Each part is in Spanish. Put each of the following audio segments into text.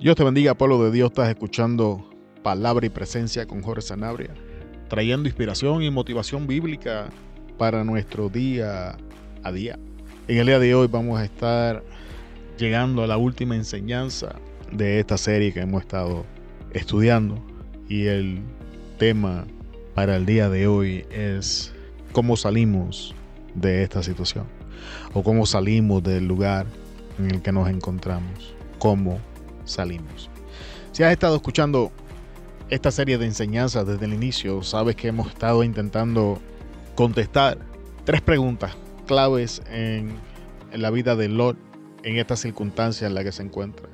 Dios te bendiga, pueblo de Dios. Estás escuchando Palabra y Presencia con Jorge Sanabria, trayendo inspiración y motivación bíblica para nuestro día a día. En el día de hoy vamos a estar llegando a la última enseñanza de esta serie que hemos estado estudiando y el tema para el día de hoy es cómo salimos de esta situación o cómo salimos del lugar en el que nos encontramos, cómo salimos. Si has estado escuchando esta serie de enseñanzas desde el inicio, sabes que hemos estado intentando contestar tres preguntas claves en, la vida de Lot en esta circunstancia en la que se encuentra.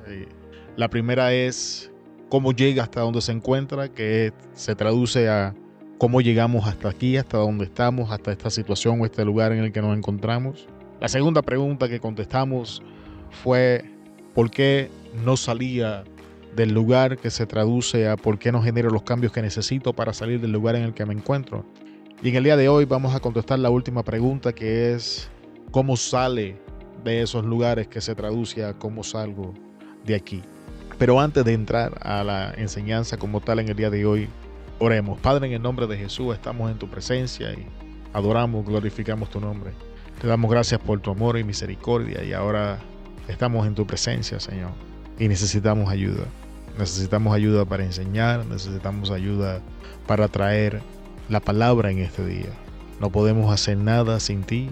La primera es cómo llega hasta donde se encuentra, que se traduce a cómo llegamos hasta aquí, hasta donde estamos, hasta esta situación o este lugar en el que nos encontramos. La segunda pregunta que contestamos fue por qué no salía del lugar que se traduce a por qué no genero los cambios que necesito para salir del lugar en el que me encuentro. Y en el día de hoy vamos a contestar la última pregunta que es cómo sale de esos lugares que se traduce a cómo salgo de aquí. Pero antes de entrar a la enseñanza como tal en el día de hoy, oremos. Padre, en el nombre de Jesús estamos en tu presencia y adoramos, glorificamos tu nombre. Te damos gracias por tu amor y misericordia y ahora estamos en tu presencia, Señor, y necesitamos ayuda. Necesitamos ayuda para enseñar, necesitamos ayuda para traer la palabra en este día. No podemos hacer nada sin ti,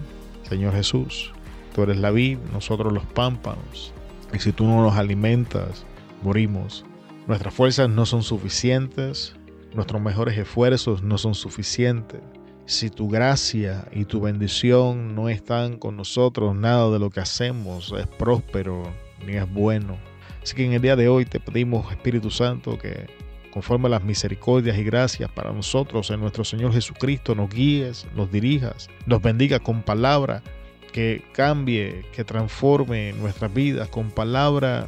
Señor Jesús. Tú eres la vid, nosotros los pámpanos. Y si tú no nos alimentas, morimos. Nuestras fuerzas no son suficientes, nuestros mejores esfuerzos no son suficientes. Si tu gracia y tu bendición no están con nosotros, nada de lo que hacemos es próspero ni es bueno. Así que en el día de hoy te pedimos, Espíritu Santo, que conforme a las misericordias y gracias para nosotros en nuestro Señor Jesucristo, nos guíes, nos dirijas, nos bendiga con palabra que cambie, que transforme nuestras vidas, con palabra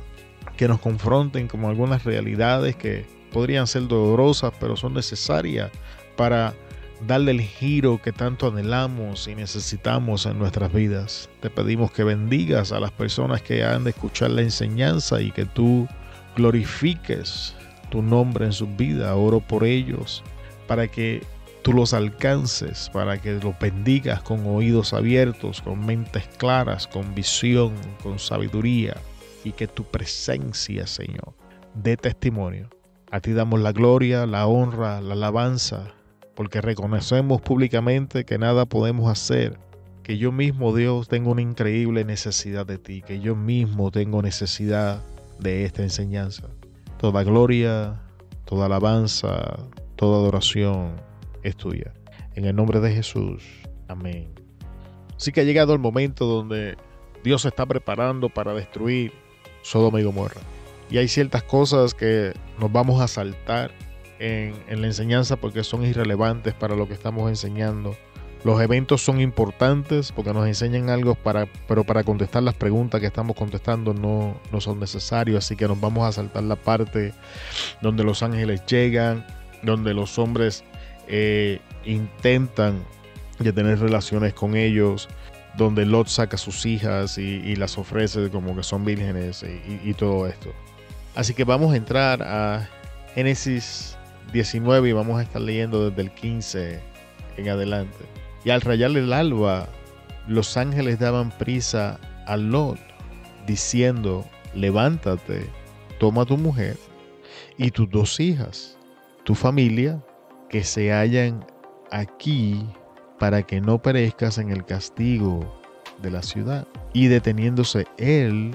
que nos confronten con algunas realidades que podrían ser dolorosas, pero son necesarias para darle el giro que tanto anhelamos y necesitamos en nuestras vidas. Te pedimos que bendigas a las personas que han de escuchar la enseñanza y que tú glorifiques tu nombre en sus vidas. Oro por ellos para que tú los alcances, para que los bendigas con oídos abiertos, con mentes claras, con visión, con sabiduría y que tu presencia, Señor, dé testimonio. A ti damos la gloria, la honra, la alabanza porque reconocemos públicamente que nada podemos hacer, que yo mismo, Dios, tengo una increíble necesidad de ti, que yo mismo tengo necesidad de esta enseñanza. Toda gloria, toda alabanza, toda adoración es tuya. En el nombre de Jesús. Amén. Así que ha llegado el momento donde Dios se está preparando para destruir Sodoma y Gomorra. Y hay ciertas cosas que nos vamos a saltar en, la enseñanza porque son irrelevantes para lo que estamos enseñando. Los eventos son importantes porque nos enseñan algo, para, pero para contestar las preguntas que estamos contestando no, no son necesarios. Así que nos vamos a saltar la parte donde los ángeles llegan, donde los hombres eh, intentan tener relaciones con ellos, donde Lot saca a sus hijas y, las ofrece como que son vírgenes y, y todo esto. Así que vamos a entrar a Génesis 19 y vamos a estar leyendo desde el 15 en adelante. Y al rayar el alba, los ángeles daban prisa a Lot, diciendo, levántate, toma tu mujer y tus dos hijas, tu familia, que se hallan aquí para que no perezcas en el castigo de la ciudad. Y deteniéndose él,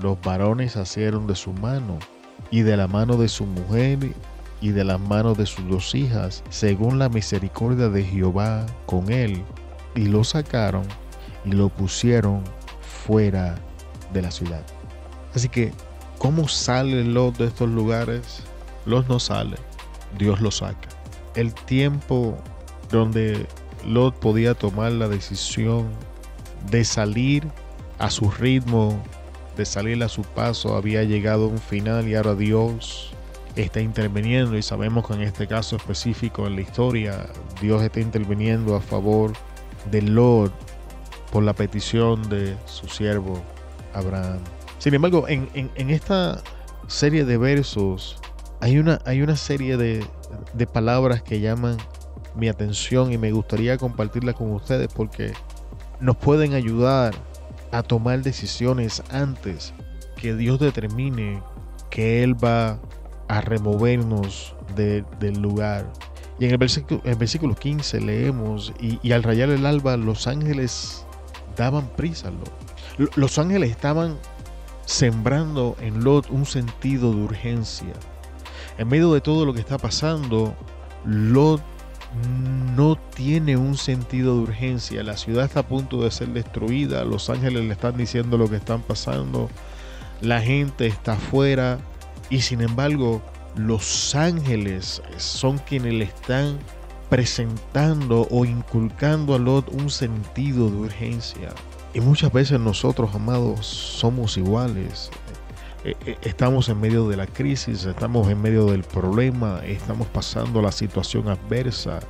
los varones asieron de su mano y de la mano de su mujer y de las manos de sus dos hijas, según la misericordia de Jehová con él, y lo sacaron y lo pusieron fuera de la ciudad. Así que, ¿cómo sale Lot de estos lugares? Lot no sale, Dios lo saca. El tiempo donde Lot podía tomar la decisión de salir a su ritmo, de salir a su paso, había llegado a un final y ahora Dios está interviniendo y sabemos que en este caso específico en la historia Dios está interviniendo a favor del Lord por la petición de su siervo Abraham. Sin embargo, en, esta serie de versos hay una, hay una serie de, de palabras que llaman mi atención y me gustaría compartirlas con ustedes porque nos pueden ayudar a tomar decisiones antes que Dios determine que Él va a removernos del lugar. Y en el versículo, en versículo 15 leemos, y, al rayar el alba los ángeles daban prisa. Los ángeles estaban sembrando en Lot un sentido de urgencia. En medio de todo lo que está pasando, Lot no tiene un sentido de urgencia. La ciudad está a punto de ser destruida. Los ángeles le están diciendo lo que están pasando. La gente está afuera. Y sin embargo, los ángeles son quienes le están presentando o inculcando a Lot un sentido de urgencia. Y muchas veces nosotros, amados, somos iguales. Eh, eh, estamos en medio de la crisis, estamos en medio del problema, estamos pasando la situación adversa,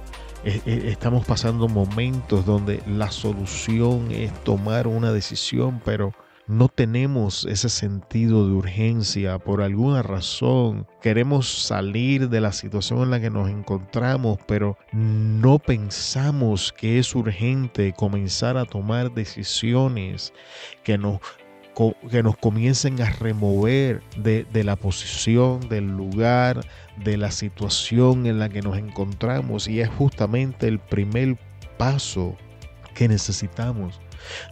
eh, estamos pasando momentos donde la solución es tomar una decisión, pero no tenemos ese sentido de urgencia por alguna razón. Queremos salir de la situación en la que nos encontramos, pero no pensamos que es urgente comenzar a tomar decisiones que nos que nos comiencen a remover de, la posición, del lugar, de la situación en la que nos encontramos. Y es justamente el primer paso que necesitamos.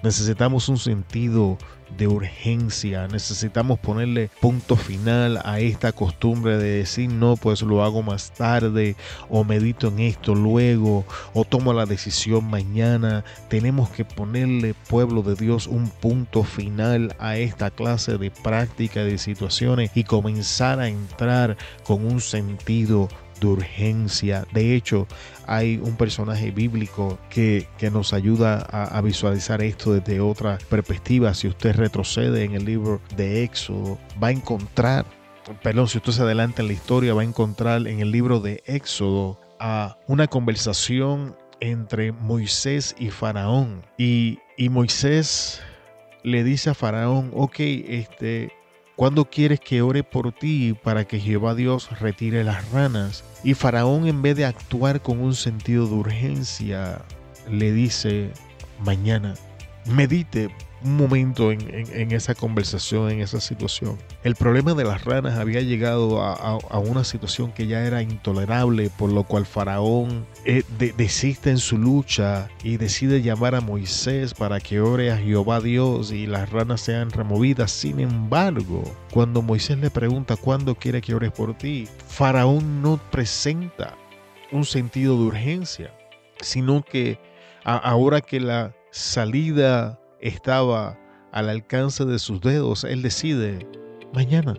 Necesitamos un sentido de urgencia. Necesitamos ponerle punto final a esta costumbre de decir, no, pues lo hago más tarde, o medito en esto luego, o tomo la decisión mañana. Tenemos que ponerle, pueblo de Dios, un punto final a esta clase de práctica, de situaciones y comenzar a entrar con un sentido de urgencia. De hecho, hay un personaje bíblico que, nos ayuda a, visualizar esto desde otra perspectiva. Si usted retrocede en el libro de Éxodo, va a encontrar, perdón, si usted se adelanta en la historia, va a encontrar en el libro de Éxodo a una conversación entre Moisés y Faraón. Y, y Moisés le dice a Faraón, ok, este, ¿Cuándo quieres que ore por ti para que Jehová Dios retire las ranas? Y Faraón en vez de actuar con un sentido de urgencia, le dice, mañana, medite un momento en, esa conversación, en esa situación. El problema de las ranas había llegado a, una situación que ya era intolerable, por lo cual Faraón eh, desiste en su lucha y decide llamar a Moisés para que ore a Jehová Dios y las ranas sean removidas. Sin embargo, cuando Moisés le pregunta cuándo quiere que ore por ti, Faraón no presenta un sentido de urgencia, sino que ahora que la salida estaba al alcance de sus dedos, él decide, mañana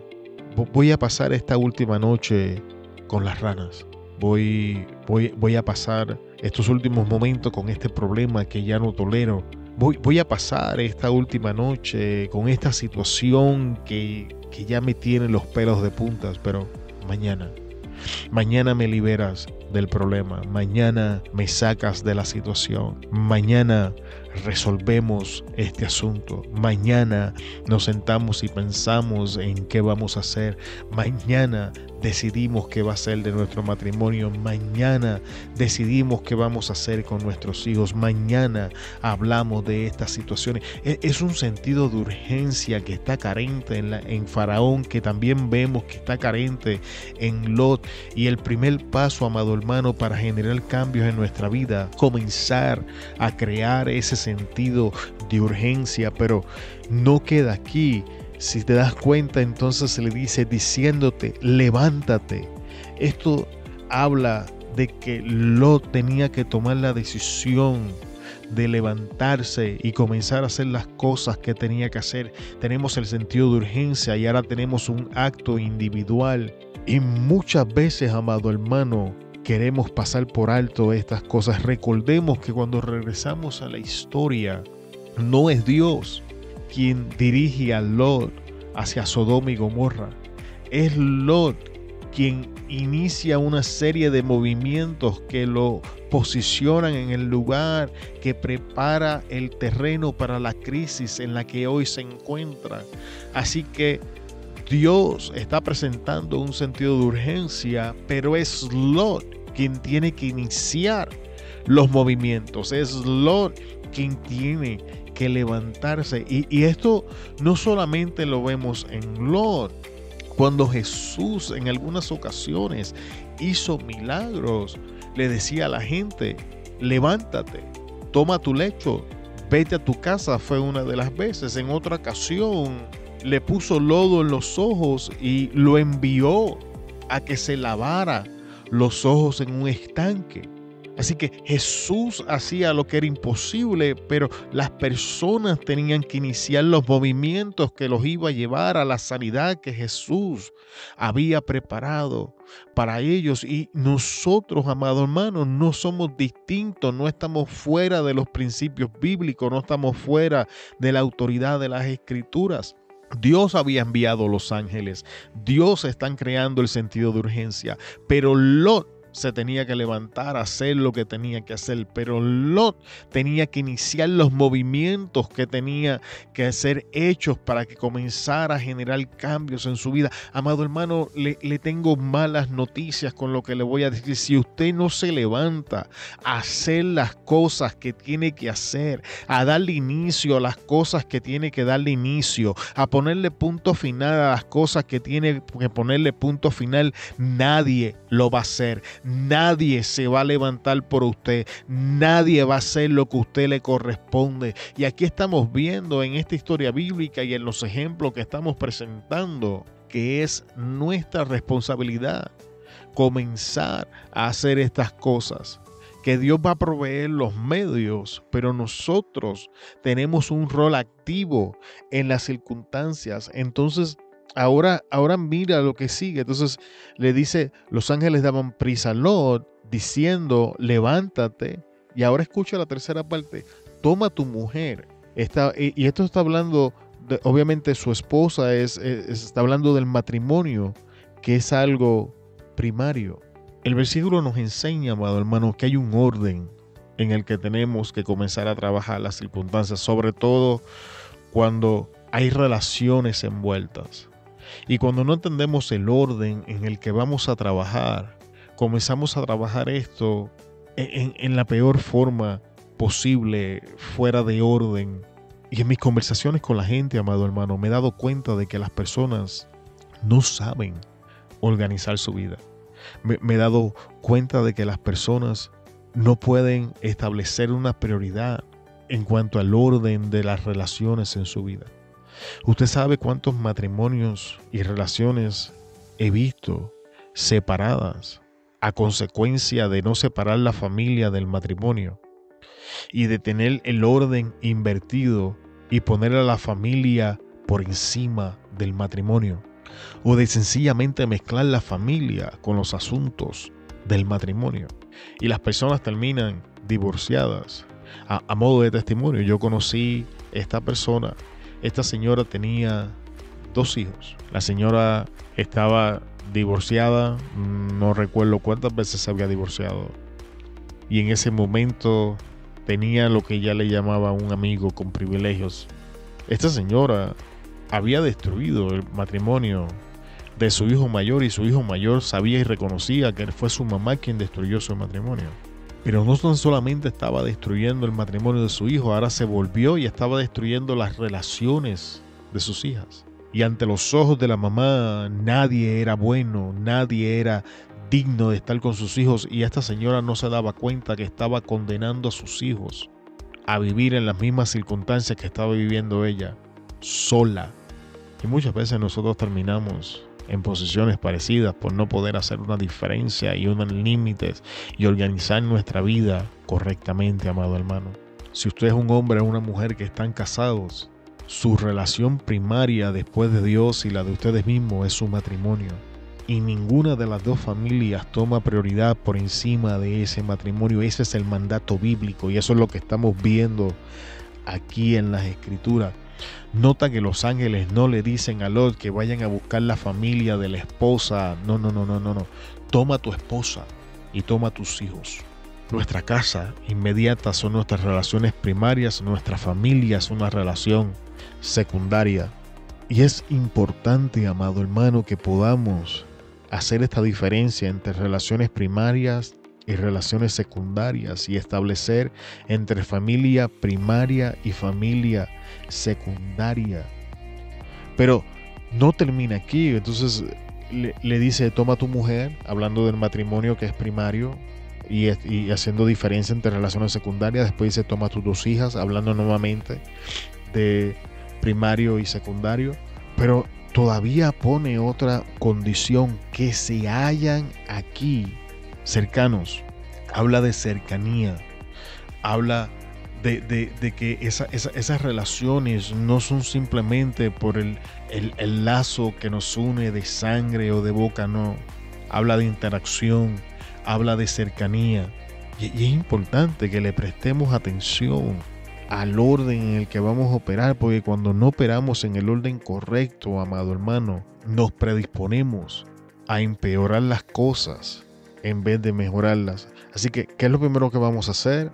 voy a pasar esta última noche con las ranas. Voy, voy, voy a pasar estos últimos momentos con este problema que ya no tolero. Voy, voy a pasar esta última noche con esta situación que, que ya me tiene los pelos de puntas, pero mañana, mañana me liberas del problema, mañana me sacas de la situación, mañana resolvemos este asunto. Mañana nos sentamos y pensamos en qué vamos a hacer. Mañana decidimos qué va a ser de nuestro matrimonio. Mañana decidimos qué vamos a hacer con nuestros hijos. Mañana hablamos de estas situaciones. E-, es un sentido de urgencia que está carente en, Faraón, que también vemos que está carente en Lot. Y el primer paso, amado hermano, para generar cambios en nuestra vida, comenzar a crear ese sentido de urgencia, pero no queda aquí si te das cuenta, entonces se le dice diciéndote, levántate. Esto habla de que Lot tenía que tomar la decisión de levantarse y comenzar a hacer las cosas que tenía que hacer. Tenemos el sentido de urgencia y ahora tenemos un acto individual. Y muchas veces, amado hermano, queremos pasar por alto estas cosas. Recordemos que cuando regresamos a la historia, no es Dios quien dirige a Lot hacia Sodoma y Gomorra. Es Lot quien inicia una serie de movimientos que lo posicionan en el lugar que prepara el terreno para la crisis en la que hoy se encuentra. Así que Dios está presentando un sentido de urgencia, pero es Lot quien tiene que iniciar los movimientos. Es Lot quien tiene que levantarse. Y, esto no solamente lo vemos en Lot. Cuando Jesús en algunas ocasiones hizo milagros, le decía a la gente, levántate, toma tu lecho, vete a tu casa, fue una de las veces. En otra ocasión le puso lodo en los ojos y lo envió a que se lavara los ojos en un estanque. Así que Jesús hacía lo que era imposible, pero las personas tenían que iniciar los movimientos que los iba a llevar a la sanidad que Jesús había preparado para ellos. Y nosotros, amados hermanos, no somos distintos, no estamos fuera de los principios bíblicos, no estamos fuera de la autoridad de las escrituras. Dios había enviado los ángeles, Dios está creando el sentido de urgencia, pero Lot se tenía que levantar, hacer lo que tenía que hacer, pero Lot tenía que iniciar los movimientos que tenía que ser hechos para que comenzara a generar cambios en su vida. Amado hermano, le, le tengo malas noticias con lo que le voy a decir. Si usted no se levanta a hacer las cosas que tiene que hacer, a darle inicio a las cosas que tiene que darle inicio, a ponerle punto final a las cosas que tiene que ponerle punto final, nadie lo va a hacer Nadie se va a levantar por usted. Nadie va a hacer lo que usted le corresponde. Y aquí estamos viendo en esta historia bíblica y en los ejemplos que estamos presentando que es nuestra responsabilidad comenzar a hacer estas cosas que Dios va a proveer los medios, pero nosotros tenemos un rol activo en las circunstancias. Entonces, Ahora, ahora mira lo que sigue. Entonces le dice, los ángeles daban prisa a Lot diciendo, levántate. Y ahora escucha la tercera parte, toma tu mujer. Está, y, esto está hablando, de, obviamente su esposa es, está hablando del matrimonio, que es algo primario. El versículo nos enseña, amado hermano, que hay un orden en el que tenemos que comenzar a trabajar las circunstancias, sobre todo cuando hay relaciones envueltas. Y cuando no entendemos el orden en el que vamos a trabajar, comenzamos a trabajar esto en, la peor forma posible, fuera de orden. Y en mis conversaciones con la gente, amado hermano, me he dado cuenta de que las personas no saben organizar su vida. Me, he dado cuenta de que las personas no pueden establecer una prioridad en cuanto al orden de las relaciones en su vida. Usted sabe cuántos matrimonios y relaciones he visto separadas a consecuencia de no separar la familia del matrimonio y de tener el orden invertido y poner a la familia por encima del matrimonio o de sencillamente mezclar la familia con los asuntos del matrimonio y las personas terminan divorciadas. A, modo de testimonio, yo conocí esta persona esta señora tenía dos hijos. La señora estaba divorciada, no recuerdo cuántas veces se había divorciado. Y en ese momento tenía lo que ella le llamaba un amigo con privilegios. Esta señora había destruido el matrimonio de su hijo mayor y su hijo mayor sabía y reconocía que fue su mamá quien destruyó su matrimonio. Pero no solamente estaba destruyendo el matrimonio de su hijo, ahora se volvió y estaba destruyendo las relaciones de sus hijas. Y ante los ojos de la mamá nadie era bueno, nadie era digno de estar con sus hijos y esta señora no se daba cuenta que estaba condenando a sus hijos a vivir en las mismas circunstancias que estaba viviendo ella, sola. Y muchas veces nosotros terminamos en posiciones parecidas por no poder hacer una diferencia y unos límites y organizar nuestra vida correctamente, amado hermano. Si usted es un hombre o una mujer que están casados, su relación primaria después de Dios y la de ustedes mismos es su matrimonio. Y ninguna de las dos familias toma prioridad por encima de ese matrimonio. Ese es el mandato bíblico y eso es lo que estamos viendo aquí en las escrituras. Nota que los ángeles no le dicen a Lot que vayan a buscar la familia de la esposa. No, no, no, no, no, no. Toma tu esposa y toma tus hijos. Nuestra casa inmediata son nuestras relaciones primarias, nuestra familia es una relación secundaria. Y es importante, amado hermano, que podamos hacer esta diferencia entre relaciones primarias y relaciones secundarias y establecer entre familia primaria y familia secundaria. Pero no termina aquí, entonces le, dice, toma tu mujer, hablando del matrimonio que es primario y, y, haciendo diferencia entre relaciones secundarias, después dice, toma tus dos hijas, hablando nuevamente de primario y secundario, pero todavía pone otra condición, que se hallan aquí cercanos. Habla de cercanía, habla de, que esas relaciones no son simplemente por el, lazo que nos une de sangre o de boca, no. Habla de interacción, habla de cercanía. Y, y es importante que le prestemos atención al orden en el que vamos a operar, porque cuando no operamos en el orden correcto, amado hermano, nos predisponemos a empeorar las cosas en vez de mejorarlas. Así que, ¿qué es lo primero que vamos a hacer?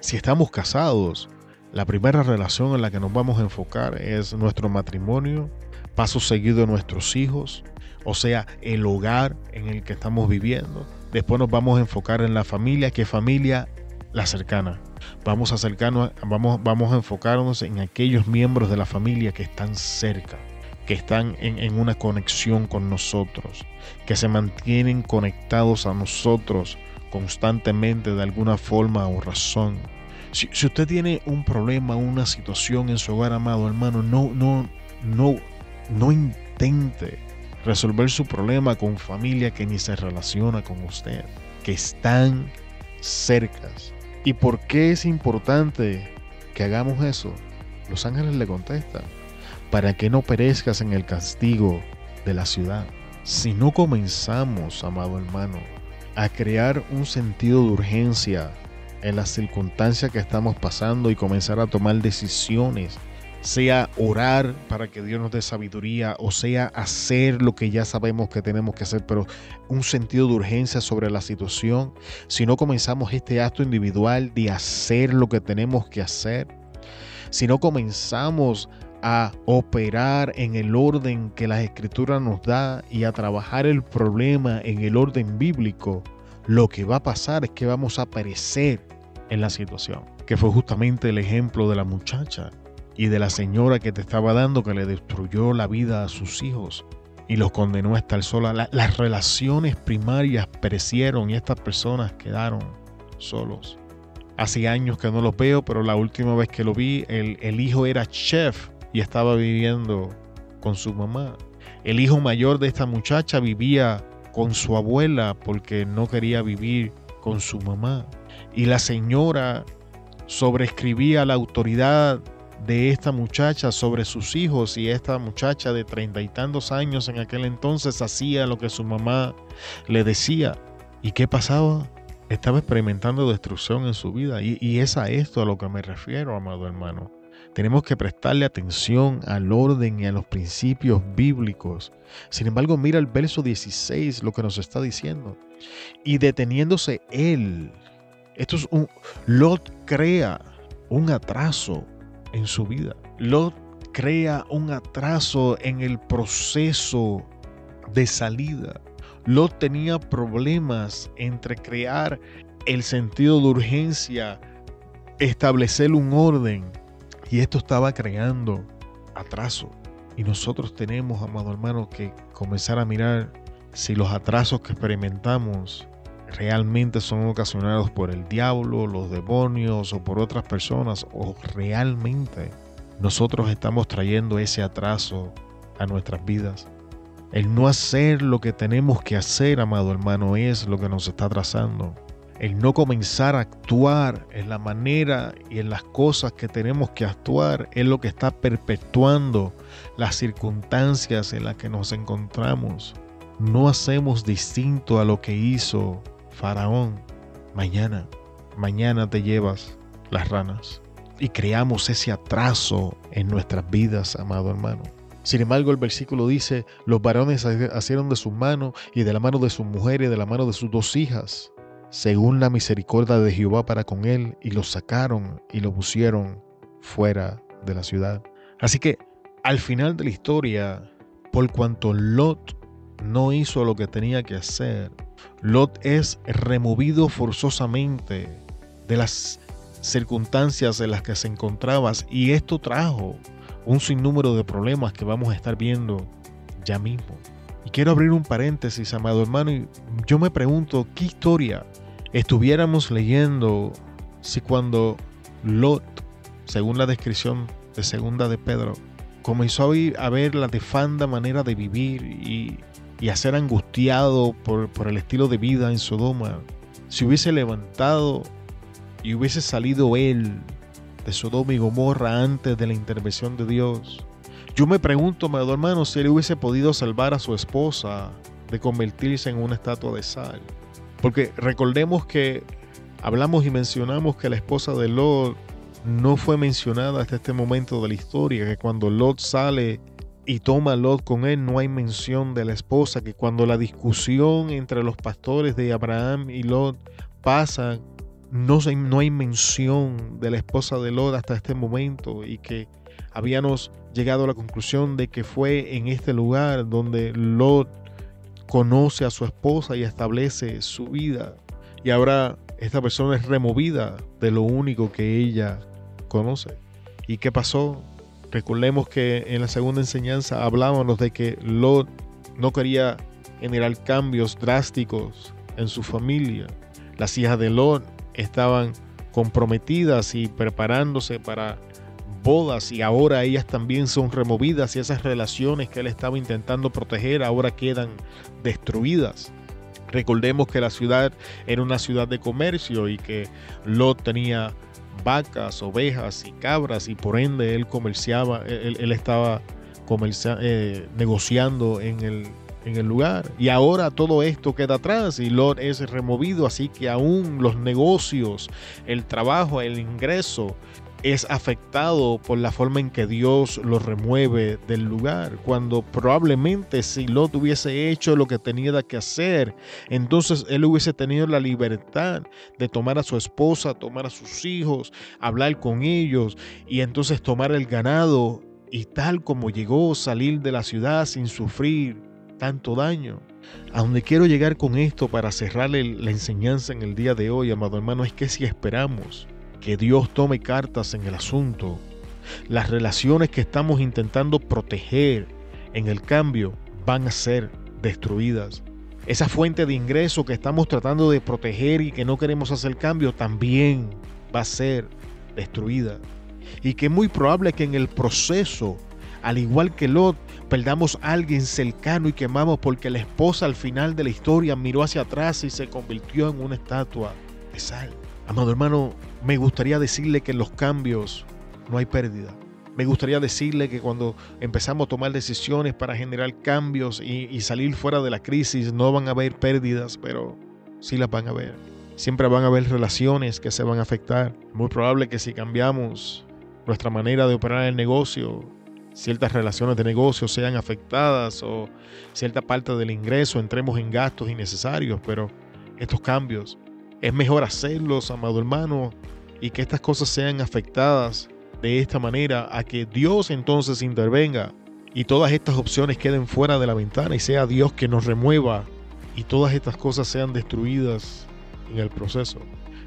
Si estamos casados, la primera relación en la que nos vamos a enfocar es nuestro matrimonio, paso seguido de nuestros hijos, o sea, el hogar en el que estamos viviendo. Después nos vamos a enfocar en la familia, que familia la cercana. Vamos a acercarnos, vamos, vamos a enfocarnos en aquellos miembros de la familia que están cerca, que están en, una conexión con nosotros, que se mantienen conectados a nosotros constantemente de alguna forma o razón. Si, si, usted tiene un problema, una situación en su hogar, amado hermano, no, no, no, no intente resolver su problema con familia que ni se relaciona con usted, que están cercas, ¿Y por qué es importante que hagamos eso? Los ángeles le contestan, para que no perezcas en el castigo de la ciudad. Si no comenzamos, amado hermano, a crear un sentido de urgencia en las circunstancias que estamos pasando y comenzar a tomar decisiones sea orar para que Dios nos dé sabiduría o sea hacer lo que ya sabemos que tenemos que hacer, pero un sentido de urgencia sobre la situación, si no comenzamos este acto individual de hacer lo que tenemos que hacer, si no comenzamos a operar en el orden que la escritura nos da y a trabajar el problema en el orden bíblico, lo que va a pasar es que vamos a perecer en la situación, que fue justamente el ejemplo de la muchacha y de la señora que te estaba dando que le destruyó la vida a sus hijos y los condenó a estar sola. las relaciones primarias perecieron y estas personas quedaron solos. Hace años que no los veo, pero la última vez que lo vi, el, el hijo era chef y estaba viviendo con su mamá. El hijo mayor de esta muchacha vivía con su abuela porque no quería vivir con su mamá. Y la señora sobrescribía la autoridad de esta muchacha sobre sus hijos y esta muchacha de treinta y tantos años en aquel entonces hacía lo que su mamá le decía. ¿Y qué pasaba? Estaba experimentando destrucción en su vida y, y es a esto a lo que me refiero, amado hermano. Tenemos que prestarle atención al orden y a los principios bíblicos. Sin embargo, mira el verso 16, lo que nos está diciendo. Y deteniéndose él, esto es un, Lot crea un atraso en su vida. Lot crea un atraso en el proceso de salida. Lot tenía problemas entre crear el sentido de urgencia, establecer un orden, y esto estaba creando atraso. Y nosotros tenemos, amado hermano, que comenzar a mirar si los atrasos que experimentamos realmente son ocasionados por el diablo, los demonios o por otras personas o realmente nosotros estamos trayendo ese atraso a nuestras vidas. El no hacer lo que tenemos que hacer, amado hermano, es lo que nos está atrasando. El no comenzar a actuar en la manera y en las cosas que tenemos que actuar es lo que está perpetuando las circunstancias en las que nos encontramos. No hacemos distinto a lo que hizo Faraón, mañana, mañana te llevas las ranas. Y creamos ese atraso en nuestras vidas, amado hermano. Sin embargo, el versículo dice, los varones hicieron de su mano y de la mano de su mujer y de la mano de sus dos hijas, según la misericordia de Jehová para con él, y lo sacaron y lo pusieron fuera de la ciudad. Así que al final de la historia, por cuanto Lot no hizo lo que tenía que hacer, Lot es removido forzosamente de las circunstancias en las que se encontraba y esto trajo un sinnúmero de problemas que vamos a estar viendo ya mismo. Y quiero abrir un paréntesis, amado hermano, y yo me pregunto qué historia estuviéramos leyendo si cuando Lot, según la descripción de segunda de Pedro, comenzó a ver la defanda manera de vivir y, a ser angustiado por, por el estilo de vida en Sodoma, si hubiese levantado y hubiese salido él de Sodoma y Gomorra antes de la intervención de Dios, yo me pregunto, amado hermano, si él hubiese podido salvar a su esposa de convertirse en una estatua de sal. Porque recordemos que hablamos y mencionamos que la esposa de Lot no fue mencionada hasta este momento de la historia, que cuando Lot sale y toma a Lot con él, no hay mención de la esposa, que cuando la discusión entre los pastores de Abraham y Lot pasa, no, no hay mención de la esposa de Lot hasta este momento y que habíamos llegado a la conclusión de que fue en este lugar donde Lot conoce a su esposa y establece su vida. Y ahora esta persona es removida de lo único que ella conoce. ¿Y qué pasó? Recordemos que en la segunda enseñanza hablábamos de que Lot no quería generar cambios drásticos en su familia. Las hijas de Lot estaban comprometidas y preparándose para y ahora ellas también son removidas y esas relaciones que él estaba intentando proteger ahora quedan destruidas. Recordemos que la ciudad era una ciudad de comercio y que Lot tenía vacas, ovejas y cabras y por ende él comerciaba, él, estaba eh, negociando en el, en el lugar. Y ahora todo esto queda atrás y Lot es removido, así que aún los negocios, el trabajo, el ingreso es afectado por la forma en que Dios lo remueve del lugar, cuando probablemente si Lot hubiese hecho lo que tenía que hacer, entonces él hubiese tenido la libertad de tomar a su esposa, tomar a sus hijos, hablar con ellos y entonces tomar el ganado y tal como llegó salir de la ciudad sin sufrir tanto daño. A donde quiero llegar con esto para cerrarle la enseñanza en el día de hoy, amado hermano, es que si esperamos que Dios tome cartas en el asunto. Las relaciones que estamos intentando proteger en el cambio van a ser destruidas. Esa fuente de ingreso que estamos tratando de proteger y que no queremos hacer cambio también va a ser destruida. Y que es muy probable que en el proceso, al igual que Lot, perdamos a alguien cercano y quemamos porque la esposa al final de la historia miró hacia atrás y se convirtió en una estatua de sal. Amado hermano, me gustaría decirle que en los cambios no hay pérdida. Me gustaría decirle que cuando empezamos a tomar decisiones para generar cambios y, salir fuera de la crisis, no van a haber pérdidas, pero sí las van a haber. Siempre van a haber relaciones que se van a afectar. Muy probable que si cambiamos nuestra manera de operar el negocio, ciertas relaciones de negocio sean afectadas o cierta parte del ingreso entremos en gastos innecesarios, pero estos cambios es mejor hacerlos, amado hermano, y que estas cosas sean afectadas de esta manera a que Dios entonces intervenga y todas estas opciones queden fuera de la ventana y sea Dios que nos remueva y todas estas cosas sean destruidas en el proceso.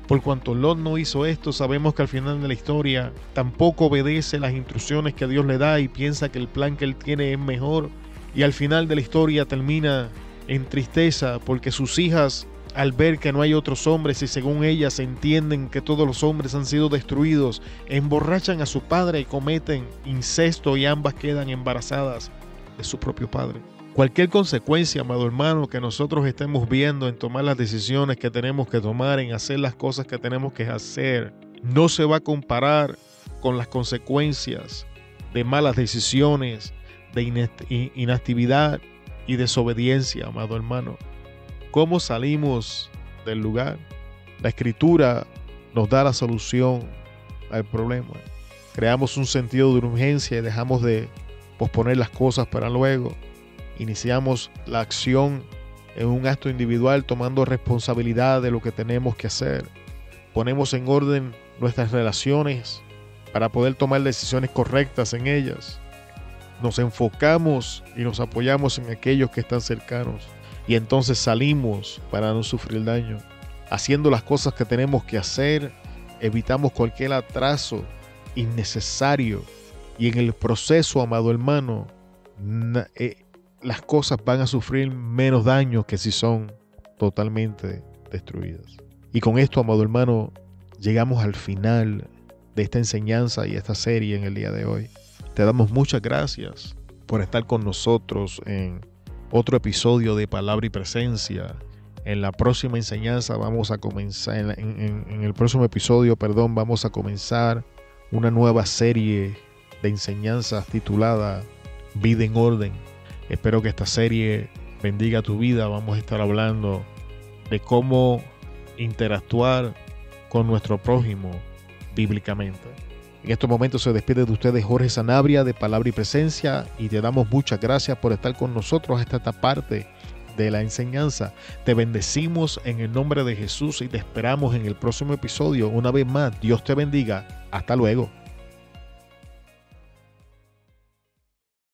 Por cuanto Lot no hizo esto, sabemos que al final de la historia tampoco obedece las instrucciones que Dios le da y piensa que el plan que él tiene es mejor. Y al final de la historia termina en tristeza porque sus hijas al ver que no hay otros hombres y según ellas entienden que todos los hombres han sido destruidos, emborrachan a su padre y cometen incesto y ambas quedan embarazadas de su propio padre. Cualquier consecuencia, amado hermano, que nosotros estemos viendo en tomar las decisiones que tenemos que tomar, en hacer las cosas que tenemos que hacer, no se va a comparar con las consecuencias de malas decisiones, de inactividad y desobediencia, amado hermano. ¿Cómo salimos del lugar? La escritura nos da la solución al problema. Creamos un sentido de urgencia y dejamos de posponer las cosas para luego. Iniciamos la acción en un acto individual tomando responsabilidad de lo que tenemos que hacer. Ponemos en orden nuestras relaciones para poder tomar decisiones correctas en ellas. nos enfocamos y nos apoyamos en aquellos que están cercanos y entonces salimos para no sufrir daño. Haciendo las cosas que tenemos que hacer, evitamos cualquier atraso innecesario y en el proceso, amado hermano, eh, las cosas van a sufrir menos daño que si son totalmente destruidas. Y con esto, amado hermano, llegamos al final de esta enseñanza y esta serie en el día de hoy. Te damos muchas gracias por estar con nosotros en otro episodio de Palabra y Presencia. En la próxima enseñanza vamos a comenzar, en, el próximo episodio, perdón, vamos a comenzar una nueva serie de enseñanzas titulada Vida en Orden. Espero que esta serie bendiga tu vida. Vamos a estar hablando de cómo interactuar con nuestro prójimo bíblicamente. En estos momentos se despide de ustedes Jorge Sanabria de Palabra y Presencia y te damos muchas gracias por estar con nosotros hasta esta parte de la enseñanza. Te bendecimos en el nombre de Jesús y te esperamos en el próximo episodio. Una vez más, Dios te bendiga. Hasta luego.